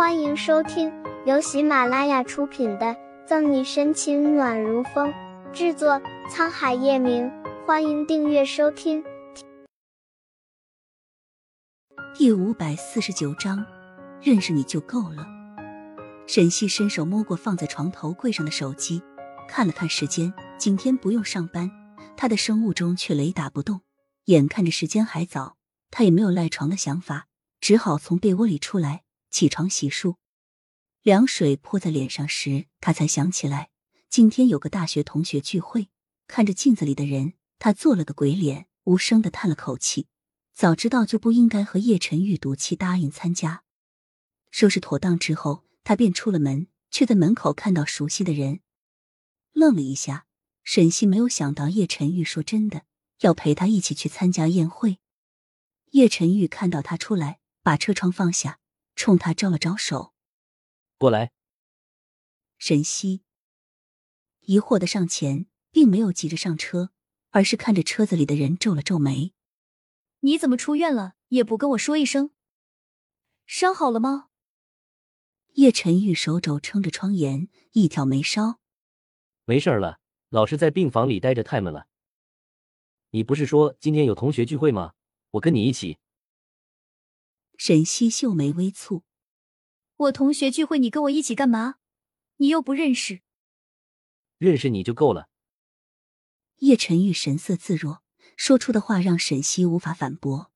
欢迎收听由喜马拉雅出品的《赠你深情暖如风》，制作沧海夜明。欢迎订阅收听。第五百四十九章，认识你就够了。沈西伸手摸过放在床头柜上的手机，看了看时间，今天不用上班。他的生物钟却雷打不动，眼看着时间还早，他也没有赖床的想法，只好从被窝里出来。起床洗漱，凉水泼在脸上时，他才想起来今天有个大学同学聚会。看着镜子里的人，他做了个鬼脸，无声的叹了口气。早知道就不应该和叶晨玉赌气答应参加。收拾妥当之后，他便出了门，却在门口看到熟悉的人，愣了一下。沈西没有想到叶晨玉说真的要陪他一起去参加宴会。叶晨玉看到他出来，把车窗放下。冲他招了招手，过来。沈西疑惑的上前，并没有急着上车，而是看着车子里的人皱了皱眉：“你怎么出院了也不跟我说一声？伤好了吗？”叶晨玉手肘撑着窗沿，一挑眉梢：“没事了，老是在病房里待着太闷了。你不是说今天有同学聚会吗？我跟你一起。”沈西秀眉微蹙：“我同学聚会，你跟我一起干嘛？你又不认识。认识你就够了。”叶晨玉神色自若，说出的话让沈西无法反驳。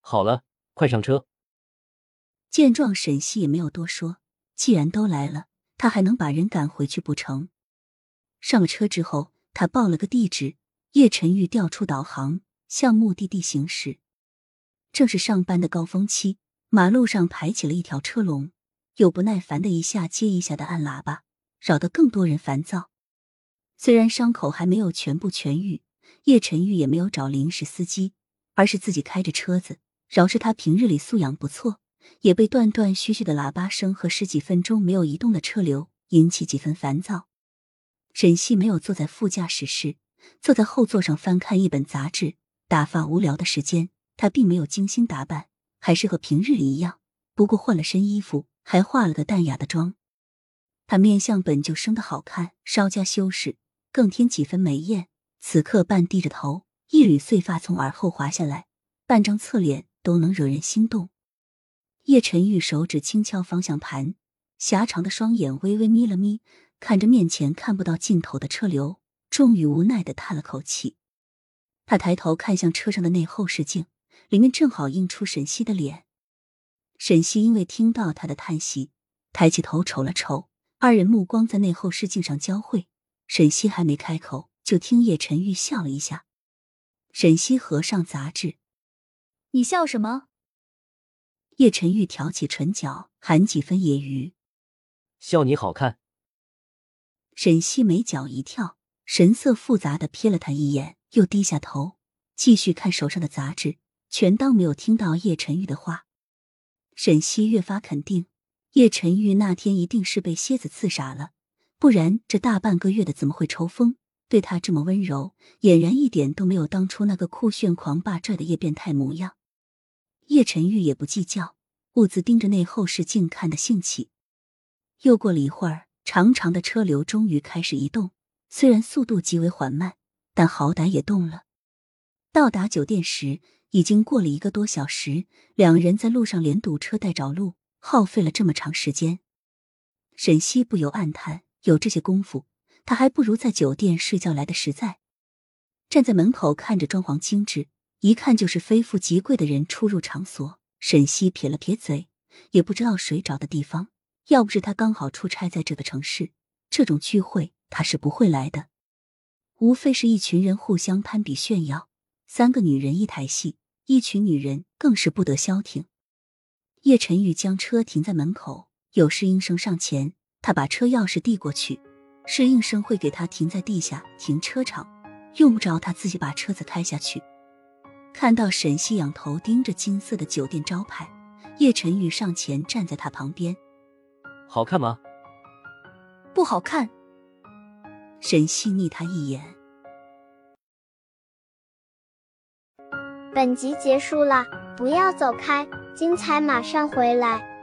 好了，快上车。见状，沈西也没有多说，既然都来了，他还能把人赶回去不成？上了车之后，他报了个地址，叶晨玉调出导航，向目的地行驶。正是上班的高峰期，马路上排起了一条车龙，有不耐烦的一下接一下的按喇叭，扰得更多人烦躁。虽然伤口还没有全部痊愈，叶晨玉也没有找临时司机，而是自己开着车子，饶是他平日里素养不错，也被断断续续的喇叭声和十几分钟没有移动的车流引起几分烦躁。沈西没有坐在副驾驶室，坐在后座上翻看一本杂志，打发无聊的时间。他并没有精心打扮，还是和平日里一样，不过换了身衣服，还化了个淡雅的妆。他面相本就生得好看，稍加修饰，更添几分美艳。此刻半低着头，一缕碎发从耳后滑下来，半张侧脸都能惹人心动。叶晨玉手指轻敲方向盘，狭长的双眼微微眯了眯，看着面前看不到尽头的车流，终于无奈的叹了口气。他抬头看向车上的内后视镜。里面正好映出沈西的脸，沈西因为听到他的叹息，抬起头瞅了瞅，二人目光在内后视镜上交汇。沈西还没开口，就听叶晨玉笑了一下。沈西合上杂志，你笑什么？叶晨玉挑起唇角，含几分揶揄：“笑你好看。”沈西眉角一跳，神色复杂的瞥了他一眼，又低下头，继续看手上的杂志。全当没有听到叶晨玉的话，沈西越发肯定叶晨玉那天一定是被蝎子刺傻了，不然这大半个月的怎么会抽风？对他这么温柔，俨然一点都没有当初那个酷炫狂霸拽的叶变态模样。叶晨玉也不计较，兀自盯着那后视镜看的兴起。又过了一会儿，长长的车流终于开始移动，虽然速度极为缓慢，但好歹也动了。到达酒店时。已经过了一个多小时，两人在路上连堵车带找路，耗费了这么长时间。沈西不由暗叹：有这些功夫，他还不如在酒店睡觉来的实在。站在门口看着装潢精致，一看就是非富即贵的人出入场所。沈西撇了撇嘴，也不知道谁找的地方。要不是他刚好出差在这个城市，这种聚会他是不会来的。无非是一群人互相攀比炫耀，三个女人一台戏。一群女人更是不得消停。叶晨玉将车停在门口，有侍应生上前，他把车钥匙递过去，侍应生会给他停在地下停车场，用不着他自己把车子开下去。看到沈西仰头盯着金色的酒店招牌，叶晨玉上前站在他旁边：“好看吗？”“不好看。”沈西睨他一眼。本集结束了，不要走开，精彩马上回来。